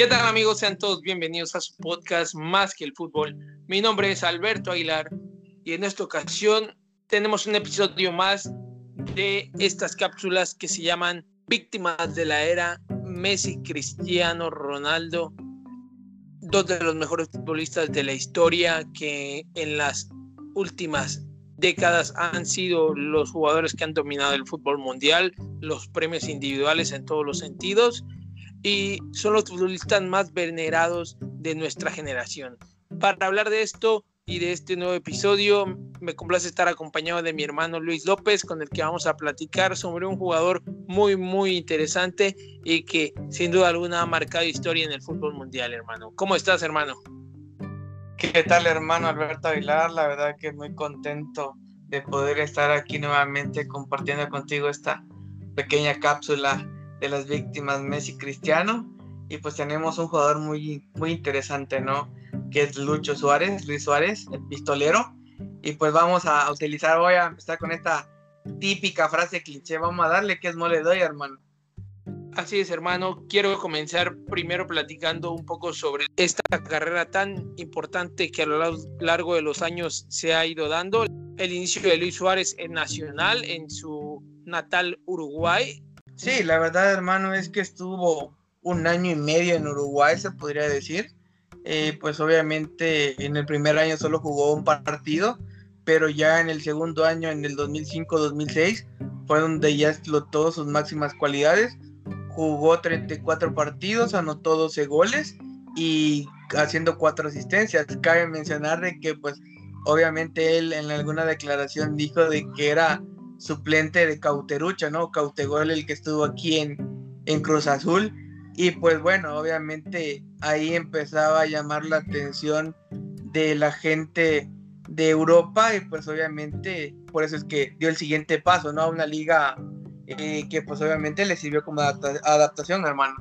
¿Qué tal amigos? Sean todos bienvenidos a su podcast Más que el fútbol. Mi nombre es Alberto Aguilar y en esta ocasión tenemos un episodio más de estas cápsulas que se llaman Víctimas de la Era Messi, Cristiano, Ronaldo, dos de los mejores futbolistas de la historia que en las últimas décadas han sido los jugadores que han dominado el fútbol mundial, los premios individuales en todos los sentidos y son los futbolistas más venerados de nuestra generación. Para hablar de esto y de este nuevo episodio, me complace estar acompañado de mi hermano Luis López, con el que vamos a platicar sobre un jugador muy, muy interesante y que sin duda alguna ha marcado historia en el fútbol mundial, hermano. ¿Cómo estás, hermano? ¿Qué tal, hermano Alberto Aguilar? La verdad que muy contento de poder estar aquí nuevamente compartiendo contigo esta pequeña cápsula de las víctimas Messi Cristiano. Y pues tenemos un jugador muy, muy interesante, ¿no? Que es Lucho Suárez, Luis Suárez, el pistolero. Y pues vamos a utilizar, voy a empezar con esta típica frase cliché. Vamos a darle que es mole doy, hermano. Así es, hermano. Quiero comenzar primero platicando un poco sobre esta carrera tan importante que a lo largo de los años se ha ido dando. El inicio de Luis Suárez en Nacional, en su natal Uruguay, Sí, la verdad, hermano, es que estuvo un año y medio en Uruguay, se podría decir. Eh, pues obviamente en el primer año solo jugó un partido, pero ya en el segundo año, en el 2005-2006, fue donde ya explotó sus máximas cualidades. Jugó 34 partidos, anotó 12 goles y haciendo cuatro asistencias. Cabe mencionar de que pues obviamente él en alguna declaración dijo de que era suplente de Cauterucha, ¿no? Cautegol, el que estuvo aquí en, en Cruz Azul. Y pues bueno, obviamente ahí empezaba a llamar la atención de la gente de Europa y pues obviamente por eso es que dio el siguiente paso, ¿no? A una liga eh, que pues obviamente le sirvió como adaptación, hermano.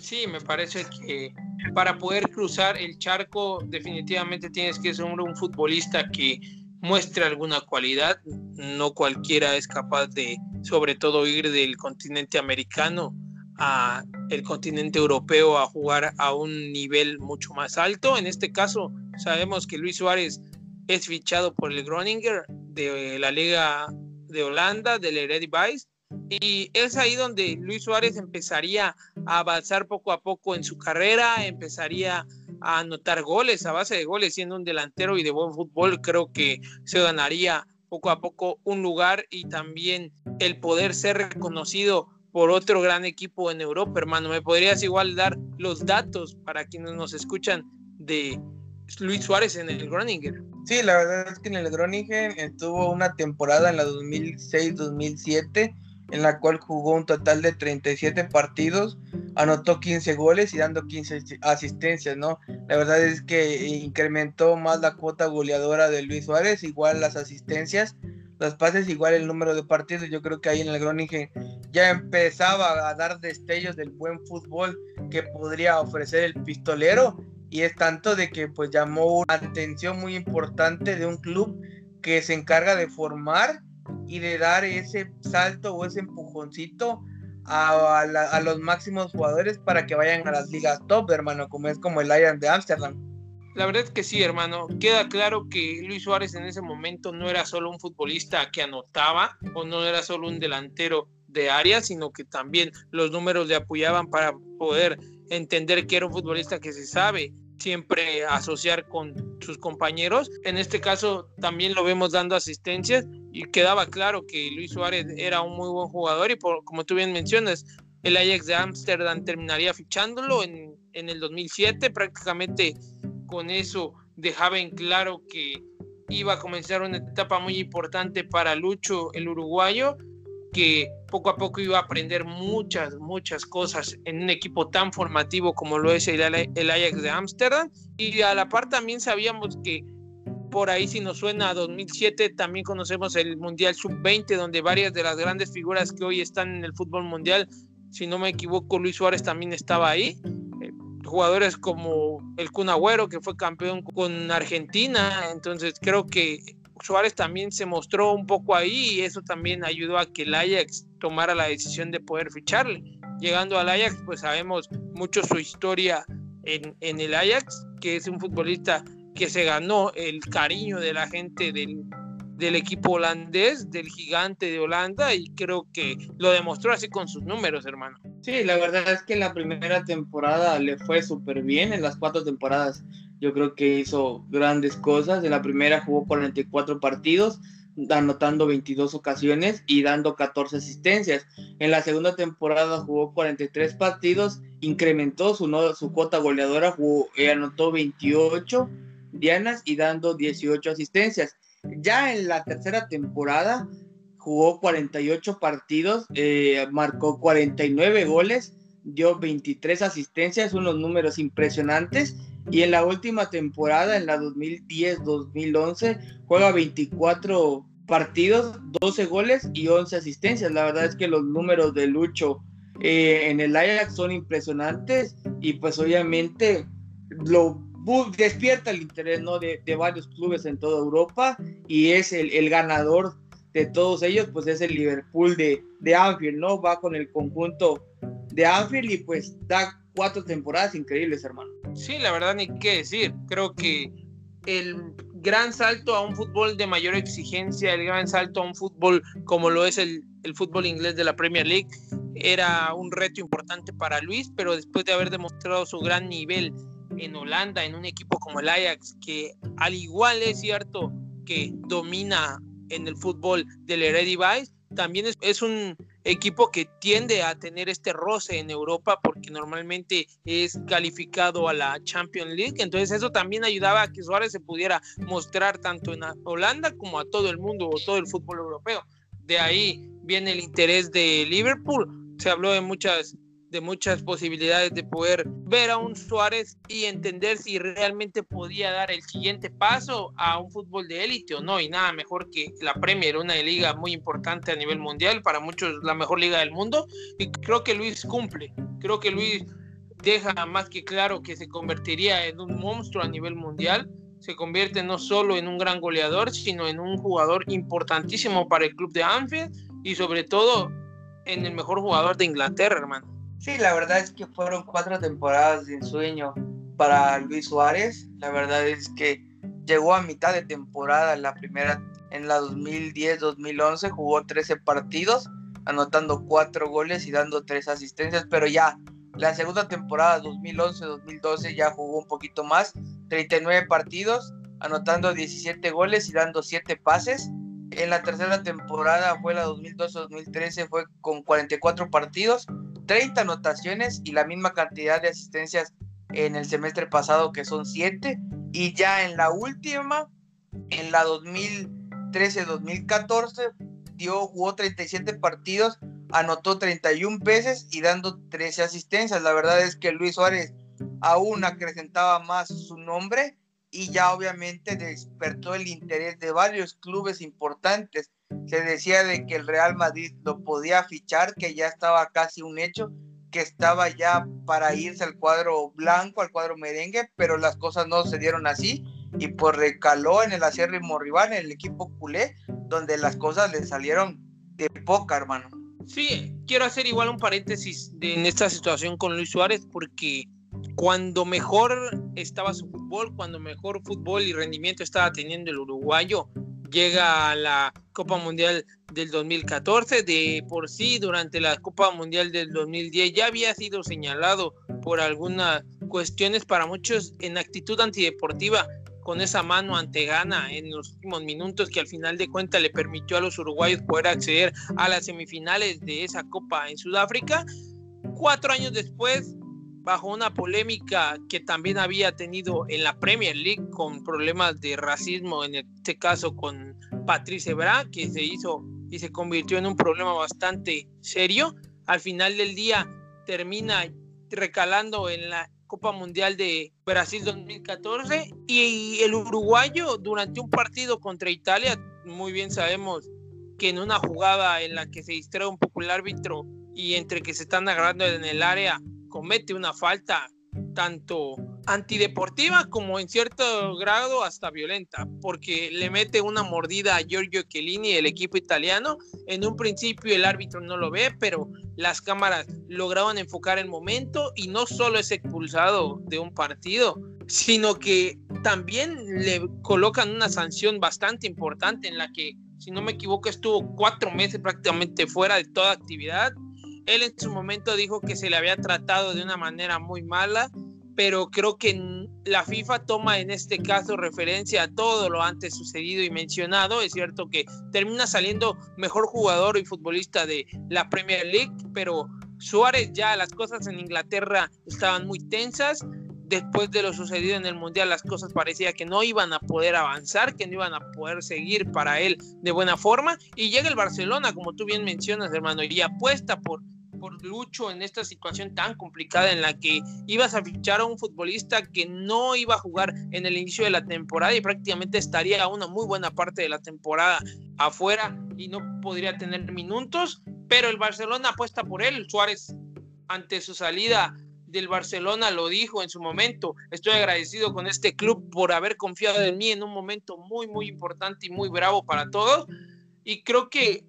Sí, me parece que para poder cruzar el charco definitivamente tienes que ser un futbolista que muestre alguna cualidad. No cualquiera es capaz de, sobre todo, ir del continente americano a el continente europeo a jugar a un nivel mucho más alto. En este caso, sabemos que Luis Suárez es fichado por el Groninger de la Liga de Holanda, del Eredivisie, y es ahí donde Luis Suárez empezaría a avanzar poco a poco en su carrera, empezaría a anotar goles a base de goles, siendo un delantero y de buen fútbol, creo que se ganaría poco a poco un lugar y también el poder ser reconocido por otro gran equipo en Europa, hermano. ¿Me podrías igual dar los datos para quienes nos escuchan de Luis Suárez en el Groningen? Sí, la verdad es que en el Groningen estuvo una temporada en la 2006-2007 en la cual jugó un total de 37 partidos, anotó 15 goles y dando 15 asistencias, ¿no? La verdad es que incrementó más la cuota goleadora de Luis Suárez, igual las asistencias, los pases, igual el número de partidos. Yo creo que ahí en el Groningen ya empezaba a dar destellos del buen fútbol que podría ofrecer el pistolero y es tanto de que pues llamó una atención muy importante de un club que se encarga de formar y de dar ese salto o ese empujoncito a, los máximos jugadores para que vayan a las ligas top, hermano, como es como el Lion de Ámsterdam. La verdad es que sí, hermano. Queda claro que Luis Suárez en ese momento no era solo un futbolista que anotaba o no era solo un delantero de área, sino que también los números le apoyaban para poder entender que era un futbolista que se sabe siempre asociar con sus compañeros. En este caso también lo vemos dando asistencias y quedaba claro que Luis Suárez era un muy buen jugador y como tú bien mencionas, el Ajax de Ámsterdam terminaría fichándolo en, en el 2007, prácticamente con eso dejaba en claro que iba a comenzar una etapa muy importante para Lucho, el uruguayo, que poco a poco iba a aprender muchas, muchas cosas en un equipo tan formativo como lo es el, Ajax de Ámsterdam. Y a la par también sabíamos que por ahí si nos suena a 2007 también conocemos el Mundial Sub-20 donde varias de las grandes figuras que hoy están en el fútbol mundial, si no me equivoco Luis Suárez también estaba ahí. Eh, jugadores como el Kun que fue campeón con Argentina, entonces creo que Suárez también se mostró un poco ahí y eso también ayudó a que el Ajax tomara la decisión de poder ficharle. Llegando al Ajax, pues sabemos mucho su historia en, en el Ajax, que es un futbolista que se ganó el cariño de la gente del, del equipo holandés, del gigante de Holanda, y creo que lo demostró así con sus números, hermano. Sí, la verdad es que la primera temporada le fue súper bien, en las cuatro temporadas yo creo que hizo grandes cosas. En la primera jugó 44 partidos, anotando 22 ocasiones y dando 14 asistencias. En la segunda temporada jugó 43 partidos, incrementó su, su cuota goleadora, jugó, eh, anotó 28 dianas y dando 18 asistencias. Ya en la tercera temporada jugó 48 partidos, eh, marcó 49 goles, dio 23 asistencias, unos números impresionantes y en la última temporada, en la 2010-2011, juega 24 partidos, 12 goles y 11 asistencias. La verdad es que los números de Lucho eh, en el Ajax son impresionantes y pues obviamente lo despierta el interés ¿no? de, varios clubes en toda Europa y es el, ganador de todos ellos, pues es el Liverpool de, de Anfield, ¿no? Va con el conjunto de Anfield y pues da cuatro temporadas increíbles, hermano. Sí, la verdad, ni qué decir. Creo que el gran salto a un fútbol de mayor exigencia, el gran salto a un fútbol como lo es el, fútbol inglés de la Premier League, era un reto importante para Luis, pero después de haber demostrado su gran nivel en Holanda, en un equipo como el Ajax, que al igual es cierto que domina en el fútbol del Eredivisie, también es, un equipo que tiende a tener este roce en Europa porque normalmente es calificado a la Champions League. Entonces eso también ayudaba a que Suárez se pudiera mostrar tanto en Holanda como a todo el mundo o todo el fútbol europeo. De ahí viene el interés de Liverpool. Se habló de muchas de muchas posibilidades de poder ver a un Suárez y entender si realmente podía dar el siguiente paso a un fútbol de élite o no. Y nada mejor que la Premier, una liga muy importante a nivel mundial, para muchos la mejor liga del mundo. Y creo que Luis cumple, creo que Luis deja más que claro que se convertiría en un monstruo a nivel mundial. Se convierte no solo en un gran goleador, sino en un jugador importantísimo para el club de Anfield y sobre todo en el mejor jugador de Inglaterra, hermano. Sí, la verdad es que fueron cuatro temporadas de ensueño para Luis Suárez. La verdad es que llegó a mitad de temporada la primera, en la 2010-2011, jugó 13 partidos, anotando cuatro goles y dando tres asistencias, pero ya la segunda temporada 2011-2012 ya jugó un poquito más, 39 partidos, anotando 17 goles y dando 7 pases. En la tercera temporada fue la 2012-2013, fue con 44 partidos, 30 anotaciones y la misma cantidad de asistencias en el semestre pasado que son 7 y ya en la última en la 2013-2014 dio jugó 37 partidos, anotó 31 veces y dando 13 asistencias. La verdad es que Luis Suárez aún acrecentaba más su nombre y ya obviamente despertó el interés de varios clubes importantes se decía de que el Real Madrid lo podía fichar, que ya estaba casi un hecho, que estaba ya para irse al cuadro blanco, al cuadro merengue, pero las cosas no se dieron así y pues recaló en el acérrimo rival, en el equipo culé, donde las cosas le salieron de poca, hermano. Sí, quiero hacer igual un paréntesis en esta situación con Luis Suárez porque cuando mejor estaba su fútbol, cuando mejor fútbol y rendimiento estaba teniendo el uruguayo, llega a la Copa Mundial del 2014. De por sí, durante la Copa Mundial del 2010 ya había sido señalado por algunas cuestiones para muchos en actitud antideportiva con esa mano ante gana en los últimos minutos que al final de cuentas le permitió a los uruguayos poder acceder a las semifinales de esa Copa en Sudáfrica. Cuatro años después bajo una polémica que también había tenido en la Premier League con problemas de racismo, en este caso con Patrice Bra, que se hizo y se convirtió en un problema bastante serio. Al final del día termina recalando en la Copa Mundial de Brasil 2014 y el uruguayo durante un partido contra Italia, muy bien sabemos que en una jugada en la que se distrae un poco el árbitro y entre que se están agarrando en el área, comete una falta tanto antideportiva como en cierto grado hasta violenta, porque le mete una mordida a Giorgio Chiellini, el equipo italiano. En un principio el árbitro no lo ve, pero las cámaras lograban enfocar el momento y no solo es expulsado de un partido, sino que también le colocan una sanción bastante importante en la que, si no me equivoco, estuvo cuatro meses prácticamente fuera de toda actividad. Él en su momento dijo que se le había tratado de una manera muy mala, pero creo que la FIFA toma en este caso referencia a todo lo antes sucedido y mencionado. Es cierto que termina saliendo mejor jugador y futbolista de la Premier League, pero Suárez ya las cosas en Inglaterra estaban muy tensas. Después de lo sucedido en el Mundial, las cosas parecía que no iban a poder avanzar, que no iban a poder seguir para él de buena forma. Y llega el Barcelona, como tú bien mencionas, hermano, y apuesta por por Lucho en esta situación tan complicada en la que ibas a fichar a un futbolista que no iba a jugar en el inicio de la temporada y prácticamente estaría una muy buena parte de la temporada afuera y no podría tener minutos, pero el Barcelona apuesta por él. Suárez ante su salida del Barcelona lo dijo en su momento. Estoy agradecido con este club por haber confiado en mí en un momento muy, muy importante y muy bravo para todos. Y creo que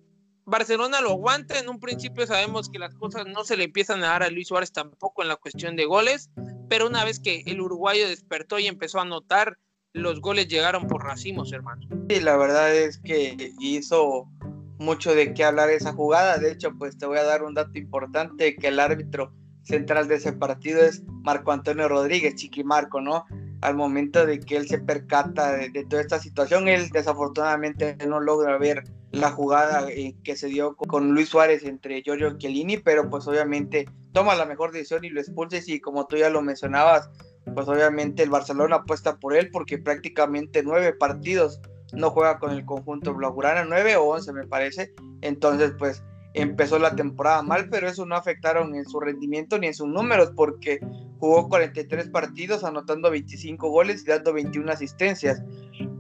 Barcelona lo aguanta. En un principio sabemos que las cosas no se le empiezan a dar a Luis Suárez tampoco en la cuestión de goles, pero una vez que el uruguayo despertó y empezó a anotar, los goles llegaron por racimos, hermano. Sí, la verdad es que hizo mucho de qué hablar esa jugada. De hecho, pues te voy a dar un dato importante, que el árbitro central de ese partido es Marco Antonio Rodríguez, Chiqui Marco, ¿no? Al momento de que él se percata de, de toda esta situación, él desafortunadamente no logra ver la jugada que se dio con Luis Suárez entre Giorgio Chiellini, pero pues obviamente toma la mejor decisión y lo expulsa y como tú ya lo mencionabas, pues obviamente el Barcelona apuesta por él porque prácticamente nueve partidos no juega con el conjunto blaugrana, nueve o once me parece, entonces pues empezó la temporada mal, pero eso no afectaron en su rendimiento ni en sus números porque jugó 43 partidos anotando 25 goles y dando 21 asistencias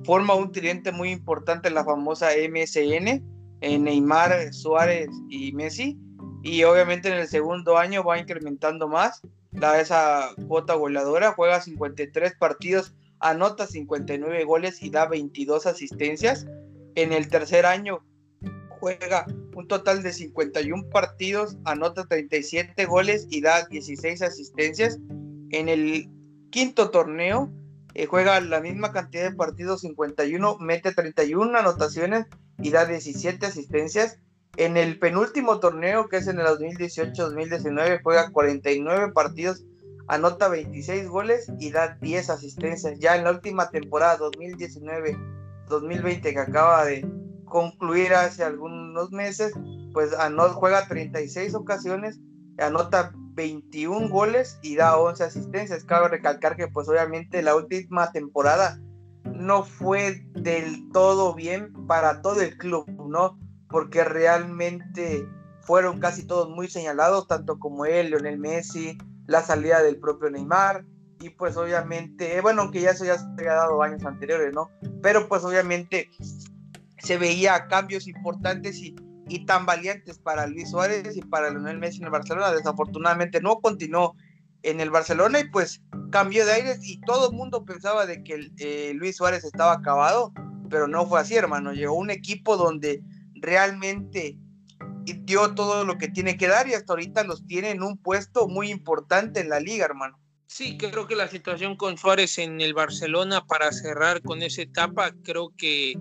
forma un tridente muy importante la famosa MSN, en Neymar, Suárez y Messi. Y obviamente en el segundo año va incrementando más la, esa cuota goleadora, juega 53 partidos, anota 59 goles y da 22 asistencias. En el tercer año juega un total de 51 partidos, anota 37 goles y da 16 asistencias. En el quinto torneo eh, juega la misma cantidad de partidos, 51, mete 31 anotaciones y da 17 asistencias. En el penúltimo torneo, que es en el 2018-2019, juega 49 partidos, anota 26 goles y da 10 asistencias. Ya en la última temporada 2019-2020 que acaba de concluir hace algunos meses, pues anot juega 36 ocasiones, anota 21 goles y da 11 asistencias. Cabe recalcar que pues obviamente la última temporada no fue del todo bien para todo el club, ¿no? Porque realmente fueron casi todos muy señalados, tanto como él, Lionel Messi, la salida del propio Neymar, y pues obviamente, bueno, aunque ya eso ya se había dado años anteriores, ¿no? Pero pues obviamente se veía cambios importantes y y tan valientes para Luis Suárez y para Lionel Messi en el Barcelona. Desafortunadamente no continuó en el Barcelona y pues cambió de aires y todo el mundo pensaba de que eh, Luis Suárez estaba acabado, pero no fue así, hermano. Llegó un equipo donde realmente dio todo lo que tiene que dar y hasta ahorita los tiene en un puesto muy importante en la liga, hermano. Sí, creo que la situación con Suárez en el Barcelona para cerrar con esa etapa, creo que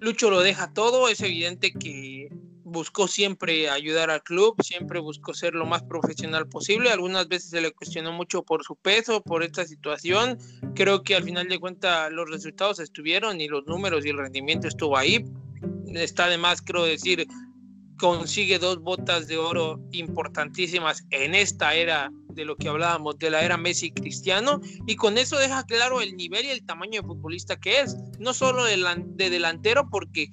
Lucho lo deja todo, es evidente que buscó siempre ayudar al club, siempre buscó ser lo más profesional posible. Algunas veces se le cuestionó mucho por su peso, por esta situación. Creo que al final de cuentas los resultados estuvieron y los números y el rendimiento estuvo ahí. Está además, creo decir, consigue dos botas de oro importantísimas en esta era de lo que hablábamos, de la era Messi Cristiano, y con eso deja claro el nivel y el tamaño de futbolista que es, no solo de, delantero, porque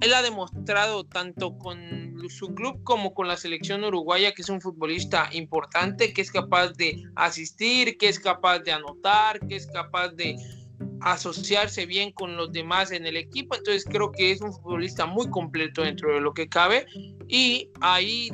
él ha demostrado tanto con su club como con la selección uruguaya que es un futbolista importante, que es capaz de asistir, que es capaz de anotar, que es capaz de asociarse bien con los demás en el equipo. Entonces creo que es un futbolista muy completo dentro de lo que cabe y ahí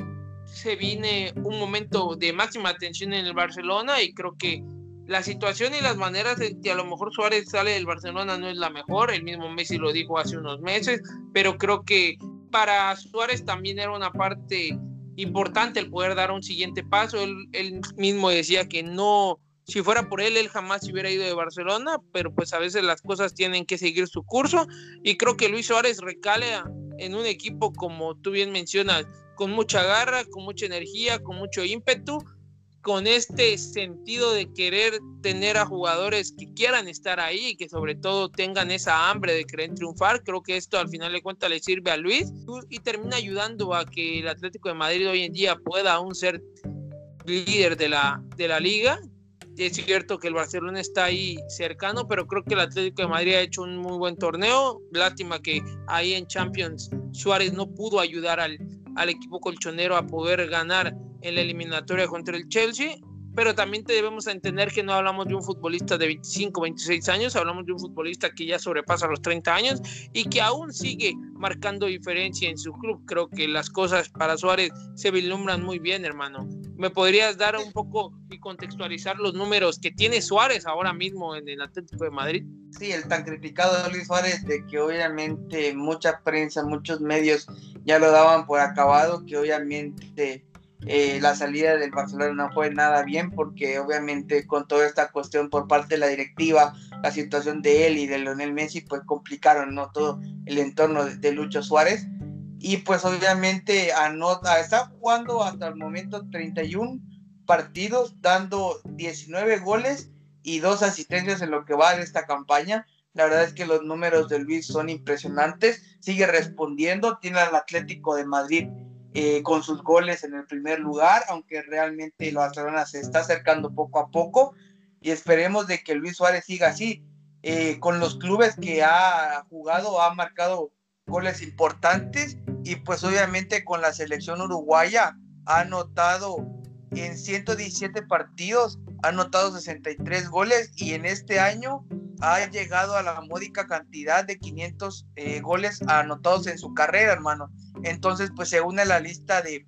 se viene un momento de máxima atención en el Barcelona y creo que la situación y las maneras de que a lo mejor Suárez sale del Barcelona no es la mejor, el mismo Messi lo dijo hace unos meses, pero creo que para Suárez también era una parte importante el poder dar un siguiente paso, él, él mismo decía que no, si fuera por él, él jamás se hubiera ido de Barcelona, pero pues a veces las cosas tienen que seguir su curso y creo que Luis Suárez recale en un equipo como tú bien mencionas, con mucha garra, con mucha energía, con mucho ímpetu con este sentido de querer tener a jugadores que quieran estar ahí y que sobre todo tengan esa hambre de querer triunfar. Creo que esto al final de cuentas le sirve a Luis y termina ayudando a que el Atlético de Madrid hoy en día pueda aún ser líder de la, de la liga. Es cierto que el Barcelona está ahí cercano, pero creo que el Atlético de Madrid ha hecho un muy buen torneo. Lástima que ahí en Champions Suárez no pudo ayudar al, al equipo colchonero a poder ganar en la eliminatoria contra el Chelsea, pero también debemos entender que no hablamos de un futbolista de 25, 26 años, hablamos de un futbolista que ya sobrepasa los 30 años y que aún sigue marcando diferencia en su club. Creo que las cosas para Suárez se vislumbran muy bien, hermano. ¿Me podrías dar un poco y contextualizar los números que tiene Suárez ahora mismo en el Atlético de Madrid? Sí, el tan criticado de Luis Suárez, de que obviamente mucha prensa, muchos medios ya lo daban por acabado, que obviamente eh, la salida del Barcelona no fue nada bien porque obviamente con toda esta cuestión por parte de la directiva, la situación de él y de Lionel Messi pues complicaron ¿no? todo el entorno de, Lucho Suárez y pues obviamente anota, está jugando hasta el momento 31 partidos dando 19 goles y dos asistencias en lo que va de esta campaña. La verdad es que los números de Luis son impresionantes. Sigue respondiendo. Tiene al Atlético de Madrid eh, con sus goles en el primer lugar, aunque realmente el Barcelona se está acercando poco a poco y esperemos de que Luis Suárez siga así. Eh, con los clubes que ha jugado, ha marcado goles importantes y pues obviamente con la selección uruguaya ha anotado en 117 partidos, ha anotado 63 goles y en este año ha llegado a la módica cantidad de 500 eh, goles anotados en su carrera, hermano. Entonces, pues se une a la lista de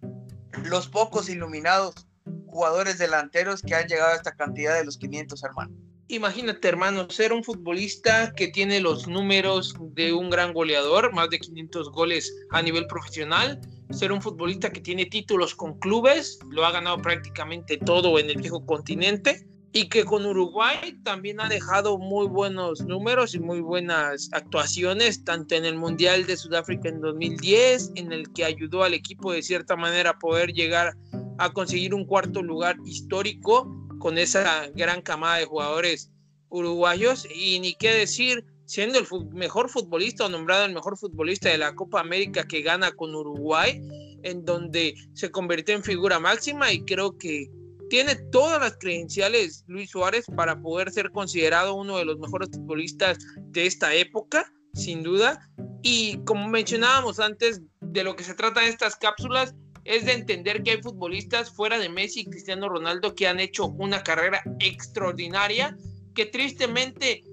los pocos iluminados jugadores delanteros que han llegado a esta cantidad de los 500, hermano. Imagínate, hermano, ser un futbolista que tiene los números de un gran goleador, más de 500 goles a nivel profesional, ser un futbolista que tiene títulos con clubes, lo ha ganado prácticamente todo en el viejo continente, y que con Uruguay también ha dejado muy buenos números y muy buenas actuaciones, tanto en el Mundial de Sudáfrica en 2010, en el que ayudó al equipo de cierta manera a poder llegar a conseguir un cuarto lugar histórico con esa gran camada de jugadores uruguayos, y ni qué decir, siendo el mejor futbolista o nombrado el mejor futbolista de la Copa América que gana con Uruguay, en donde se convirtió en figura máxima y creo que tiene todas las credenciales Luis Suárez para poder ser considerado uno de los mejores futbolistas de esta época, sin duda. Y como mencionábamos antes, de lo que se trata en estas cápsulas es de entender que hay futbolistas fuera de Messi y Cristiano Ronaldo que han hecho una carrera extraordinaria, que tristemente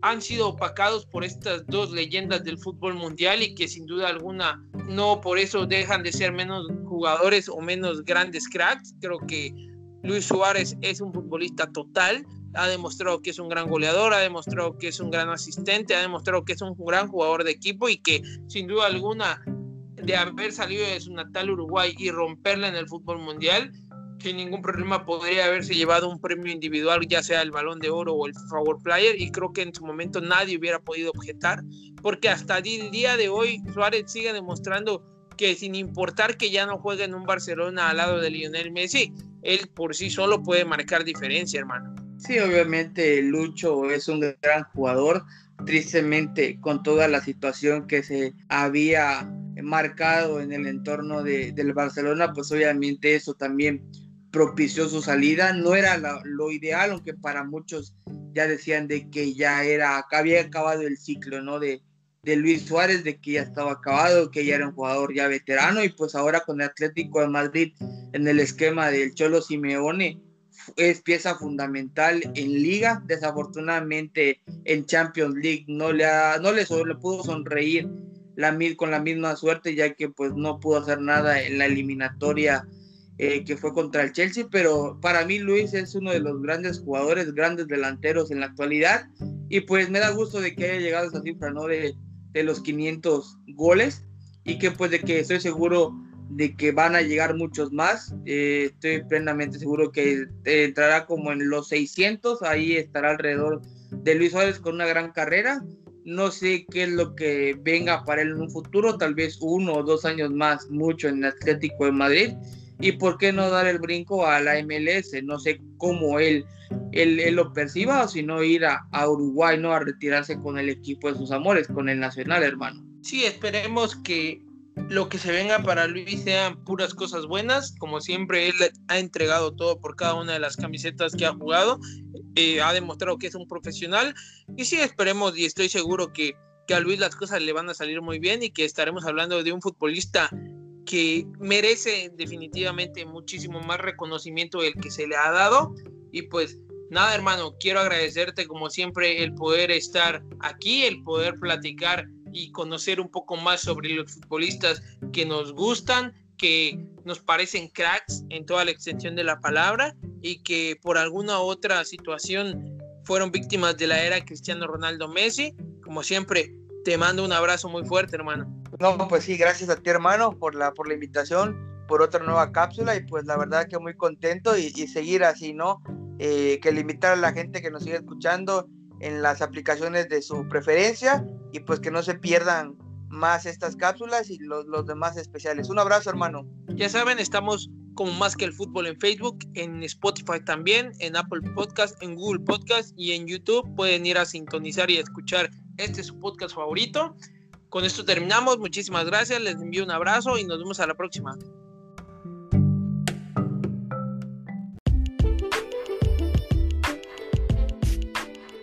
han sido opacados por estas dos leyendas del fútbol mundial y que sin duda alguna no por eso dejan de ser menos jugadores o menos grandes cracks. Creo que Luis Suárez es un futbolista total, ha demostrado que es un gran goleador, ha demostrado que es un gran asistente, ha demostrado que es un gran jugador de equipo y que sin duda alguna de haber salido de su natal Uruguay y romperla en el fútbol mundial, sin ningún problema podría haberse llevado un premio individual, ya sea el balón de oro o el Favor Player, y creo que en su momento nadie hubiera podido objetar, porque hasta el día de hoy Suárez sigue demostrando que sin importar que ya no juegue en un Barcelona al lado de Lionel Messi, él por sí solo puede marcar diferencia, hermano. Sí, obviamente Lucho es un gran jugador, tristemente con toda la situación que se había marcado en el entorno de, del Barcelona, pues obviamente eso también propició su salida. No era lo, ideal, aunque para muchos ya decían de que ya era, había acabado el ciclo, ¿no? De, de Luis Suárez, de que ya estaba acabado, que ya era un jugador ya veterano y pues ahora con el Atlético de Madrid en el esquema del Cholo Simeone es pieza fundamental en liga, desafortunadamente en Champions League no le, no le, pudo sonreír la, con la misma suerte ya que pues no pudo hacer nada en la eliminatoria eh, que fue contra el Chelsea, pero para mí Luis es uno de los grandes jugadores, grandes delanteros en la actualidad y pues me da gusto de que haya llegado a esa cifra, ¿no? De, de los 500 goles y que pues de que estoy seguro de que van a llegar muchos más. Eh, estoy plenamente seguro que entrará como en los 600, ahí estará alrededor de Luis Suárez con una gran carrera. No sé qué es lo que venga para él en un futuro, tal vez uno o dos años más, mucho en Atlético de Madrid. Y por qué no dar el brinco a la MLS, no sé cómo él, él, lo perciba o si no ir a, a Uruguay, ¿no? A retirarse con el equipo de sus amores, con el Nacional, hermano. Sí, esperemos que lo que se venga para Luis sean puras cosas buenas. Como siempre, él ha entregado todo por cada una de las camisetas que ha jugado. Eh, ha demostrado que es un profesional. Y sí, esperemos y estoy seguro que, que a Luis las cosas le van a salir muy bien y que estaremos hablando de un futbolista que merece definitivamente muchísimo más reconocimiento del que se le ha dado. Y pues nada, hermano, quiero agradecerte como siempre el poder estar aquí, el poder platicar y conocer un poco más sobre los futbolistas que nos gustan, que nos parecen cracks en toda la extensión de la palabra y que por alguna otra situación fueron víctimas de la era Cristiano Ronaldo Messi. Como siempre, te mando un abrazo muy fuerte, hermano. No, pues sí, gracias a ti, hermano, por la, por la invitación, por otra nueva cápsula y pues la verdad que muy contento y, seguir así, ¿no? Eh, que limitar a la gente que nos sigue escuchando en las aplicaciones de su preferencia y pues que no se pierdan más estas cápsulas y los, los demás especiales. Un abrazo, hermano. Ya saben, estamos como más que el fútbol en Facebook, en Spotify también, en Apple Podcast, en Google Podcast y en YouTube. Pueden ir a sintonizar y escuchar este su podcast favorito. Con esto terminamos. Muchísimas gracias. Les envío un abrazo y nos vemos a la próxima.